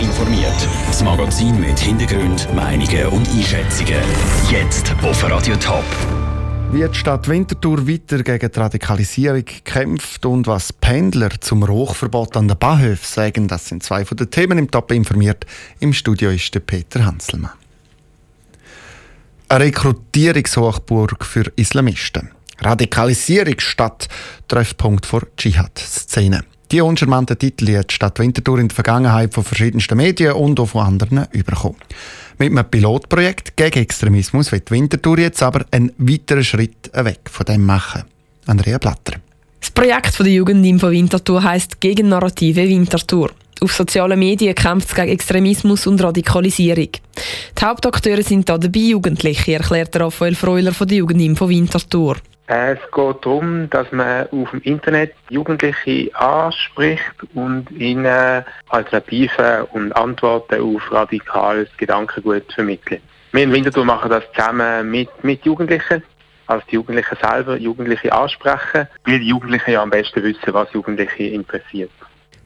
informiert. Das Magazin mit Hintergrund, Meinungen und Einschätzungen. Jetzt auf Radio Top. Wie die Stadt Winterthur weiter gegen die Radikalisierung kämpft und was Pendler zum Rauchverbot an den Bahnhöfen sagen, das sind zwei von den Themen im Top informiert. Im Studio ist der Peter Hanselmann. Eine Rekrutierungshochburg für Islamisten. Radikalisierung statt Treffpunkt vor Dschihad-Szene. Die uncharmanten Titel hat die Stadt Winterthur in der Vergangenheit von verschiedensten Medien und auch von anderen bekommen. Mit einem Pilotprojekt gegen Extremismus wird Winterthur jetzt aber einen weiteren Schritt weg von dem machen. Andrea Blatter. Das Projekt der Jugendinfo Winterthur heisst Gegennarrative Winterthur. Auf sozialen Medien kämpft es gegen Extremismus und Radikalisierung. Die Hauptakteure sind hier dabei Jugendliche, erklärt Raphael Freuler von der Jugendinfo Winterthur. Es geht darum, dass man auf dem Internet Jugendliche anspricht und ihnen Alternativen und Antworten auf radikales Gedankengut vermittelt. Wir in Winterthur machen das zusammen mit, mit Jugendlichen, also die Jugendlichen selber Jugendliche ansprechen, weil die Jugendlichen ja am besten wissen, was Jugendliche interessiert.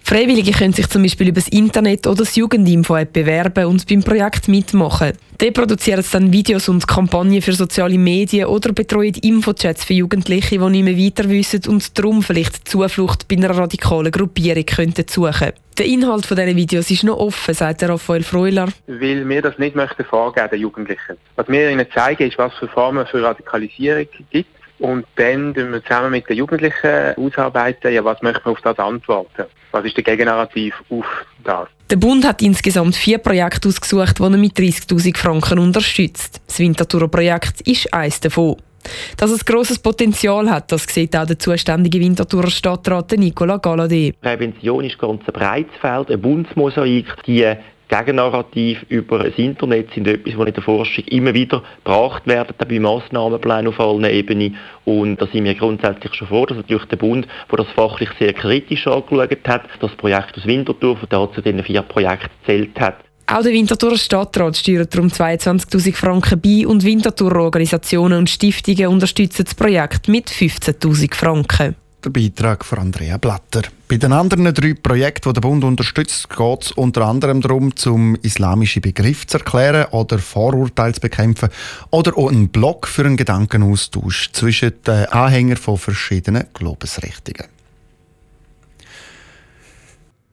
Freiwillige können sich zum Beispiel über das Internet oder das Jugendinfo-App bewerben und beim Projekt mitmachen. Die produzieren dann Videos und Kampagnen für soziale Medien oder betreuen Infochats für Jugendliche, die nicht mehr weiter wissen und darum vielleicht Zuflucht bei einer radikalen Gruppierung könnten suchen. Der Inhalt dieser Videos ist noch offen, sagt Raphael Freuler. Weil wir das nicht möchten vorgeben, den Jugendlichen. Was wir ihnen zeigen, ist, was für Formen für Radikalisierung gibt und dann tun wir zusammen mit den Jugendlichen ausarbeiten, ja, was möchten wir auf das antworten? Was ist der Gegennarrativ auf das? Der Bund hat insgesamt vier Projekte ausgesucht, die er mit 30.000 Franken unterstützt. Das Winterthurer-Projekt ist eines davon. Dass es grosses Potenzial hat, das sieht auch der zuständige Winterthurer Stadtrat Nicola Galladay. Prävention ist ganz ein breites Feld, ein Bundesmosaik. Die Gegennarrativ über das Internet sind etwas, was in der Forschung immer wieder gebracht werden, bei Massnahmenplänen auf allen Ebenen. Und da sind wir grundsätzlich schon vor, dass natürlich der Bund, der das fachlich sehr kritisch angeschaut hat, das Projekt aus Winterthur, das zu diesen vier Projekten zählt hat. Auch der Winterthurer Stadtrat steuert darum 22.000 Franken bei und Winterthurer Organisationen und Stiftungen unterstützen das Projekt mit 15.000 Franken. Der Beitrag von Andrea Blatter. Bei den anderen drei Projekten, die der Bund unterstützt, geht es unter anderem darum, zum islamischen Begriff zu erklären oder Vorurteile zu bekämpfen oder auch einen Block für einen Gedankenaustausch zwischen den Anhängern von verschiedenen Glaubensrichtungen.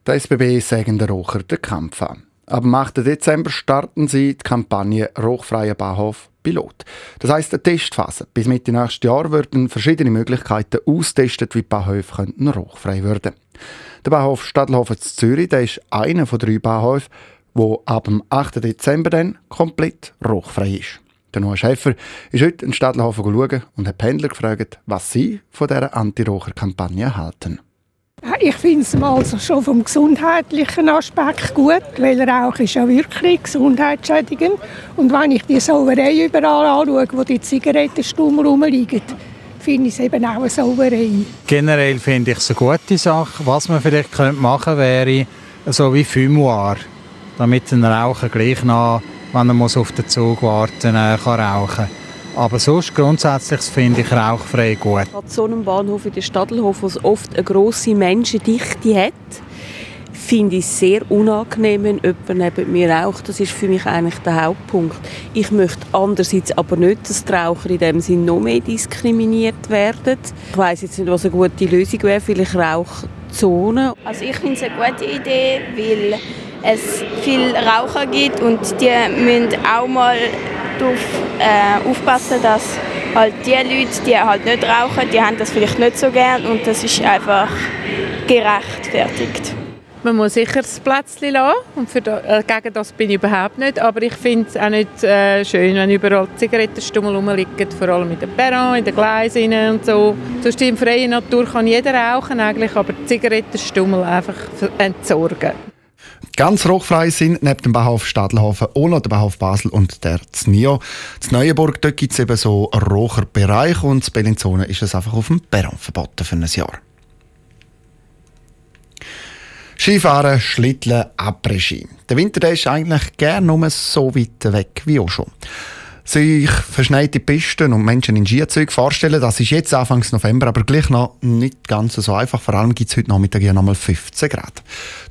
Der SBB sagen der Rocher den Kampf an. Am 8. Dezember starten sie die Kampagne Rochfreier Bahnhof Pilot. Das heisst eine Testphase. Bis Mitte nächstes Jahr werden verschiedene Möglichkeiten austestet, wie Bahnhöfe könnten rauchfrei werden Der Bahnhof Stadlhofen zu Zürich der ist einer von drei Bahnhöfen, wo ab dem 8. Dezember dann komplett rauchfrei ist. Der Noah Schäfer ist heute in Stadlhofen schauen und hat Pendler gefragt, was sie von dieser Anti-Raucher-Kampagne halten. Ich finde es mal schon vom gesundheitlichen Aspekt gut, weil Rauch ist ja wirklich gesundheitsschädigend. Und wenn ich die Sauerei überall anschaue, wo die Zigarettenstummel rumliegen, finde ich es eben auch eine Sauerei. Generell finde ich es eine gute Sache. Was man vielleicht machen könnte, wäre so wie Fumoir, damit ein Raucher gleich noch, wenn er auf den Zug warten muss, kann rauchen kann. Aber sonst grundsätzlich finde ich rauchfrei gut. An so einem Bahnhof in der Stadelhof, wo es oft eine grosse Menschendichte hat, finde ich es sehr unangenehm, wenn jemand neben mir raucht. Das ist für mich eigentlich der Hauptpunkt. Ich möchte andererseits aber nicht, dass die Raucher in dem Sinne noch mehr diskriminiert werden. Ich weiß jetzt nicht, was eine gute Lösung wäre. Vielleicht Rauchzonen. Also ich finde es eine gute Idee, weil es viele Raucher gibt und die müssen auch mal darauf äh, aufpassen, dass halt die Leute, die halt nicht rauchen, die haben das vielleicht nicht so gern und das ist einfach gerechtfertigt. Man muss sicher das Plätzchen lassen und für da, äh, gegen das bin ich überhaupt nicht, aber ich finde es auch nicht äh, schön, wenn überall Zigarettenstummel rumliegen, vor allem in den Perron, in den Gleisen und so. Sonst in freier Natur kann jeder rauchen eigentlich, aber Zigarettenstummel einfach entsorgen. Ganz rauchfrei sind neben dem Bahnhof Stadelhofen auch noch der Bahnhof Basel und der Znio. In Neuenburg gibt es eben so einen Raucherbereich und in Bellinzona ist es einfach auf dem Perron verboten für ein Jahr. Skifahren, Schlitteln, Après-Ski. Der Winter der ist eigentlich gerne nur so weit weg wie auch schon. Sich verschneite Pisten und Menschen in Skizügen vorstellen. Das ist jetzt Anfang November, aber gleich noch nicht ganz so einfach. Vor allem gibt es heute Nachmittag ja noch mal 15 Grad.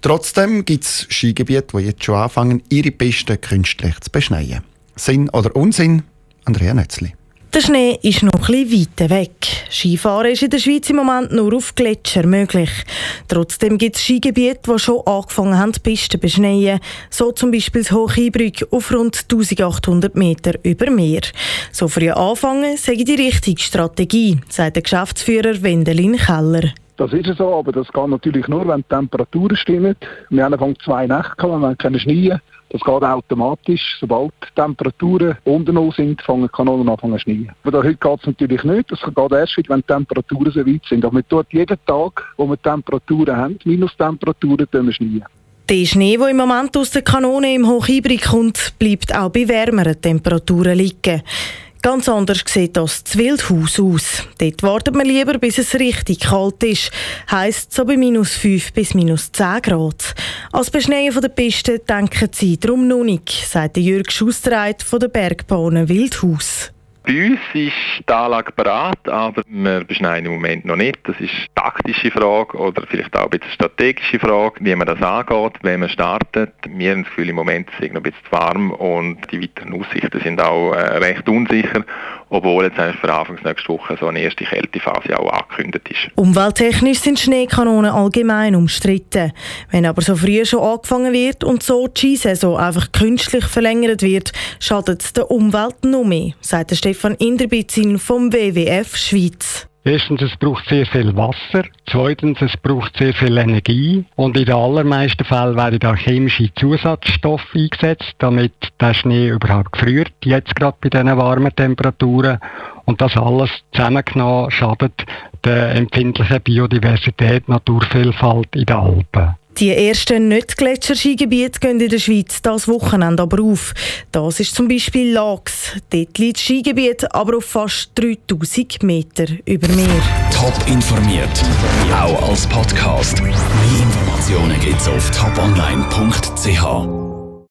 Trotzdem gibt es Skigebiete, die jetzt schon anfangen, ihre Pisten künstlich zu beschneien. Sinn oder Unsinn? Andrea Nötzli. Der Schnee ist noch ein weiter weg. Skifahren ist in der Schweiz im Moment nur auf Gletscher möglich. Trotzdem gibt es Skigebiete, die schon angefangen haben, die Pisten zu beschneien. So zum Beispiel das Hocheinbrück auf rund 1800 Meter über Meer. So früh anfangen sei die richtige Strategie, sagt der Geschäftsführer Wendelin Keller. Das ist so, aber das geht natürlich nur, wenn die Temperaturen stimmen. Wir haben Anfang zwei Nächte gehabt, wir können schneien. Das geht automatisch. Sobald die Temperaturen unten null sind, fangen die Kanonen an zu schneien. Aber heute geht es natürlich nicht. Das geht erst wenn die Temperaturen so weit sind. Aber wir tun jeden Tag, wo wir Temperaturen haben, Minustemperaturen, schneien. Der Schnee, der im Moment aus der Kanone im Hochhybrid kommt, bleibt auch bei wärmeren Temperaturen liegen. Ganz anders sieht das Wildhaus aus. Dort wartet man lieber, bis es richtig kalt ist. Heisst so bei minus 5 bis minus 10 Grad. Als Beschneien der Piste denken sie darum noch nicht, sagt Jürg Schustereit von der Bergbahnen Wildhaus. Bei uns ist die Anlage bereit, aber wir beschneiden im Moment noch nicht. Das ist eine taktische Frage oder vielleicht auch ein bisschen strategische Frage, wie man das angeht, wenn man startet. Wir haben das Gefühl, im Moment ist es noch ein bisschen zu warm und die weiteren Aussichten sind auch äh, recht unsicher, obwohl jetzt eigentlich für Anfang nächste Woche so eine erste Kältephase auch angekündigt ist. Umwelttechnisch sind Schneekanonen allgemein umstritten. Wenn aber so früh schon angefangen wird und so die Skisaison einfach künstlich verlängert wird, schadet es der Umwelt noch mehr, sagt Stefan Inderbitzin vom WWF Schweiz. Erstens, es braucht sehr viel Wasser. Zweitens, es braucht sehr viel Energie. Und in den allermeisten Fällen werden da chemische Zusatzstoffe eingesetzt, damit der Schnee überhaupt gefriert, jetzt gerade bei diesen warmen Temperaturen. Und das alles zusammengenommen schadet der empfindlichen Biodiversität, Naturvielfalt in den Alpen. Die ersten Nicht-Gletscher-Skigebiete gehen in der Schweiz das Wochenende aber auf. Das ist zum Beispiel Lax. Dort liegt das Skigebiet aber auf fast 3000 Meter über Meer. Top informiert, auch als Podcast. Mehr Informationen gibt es auf toponline.ch.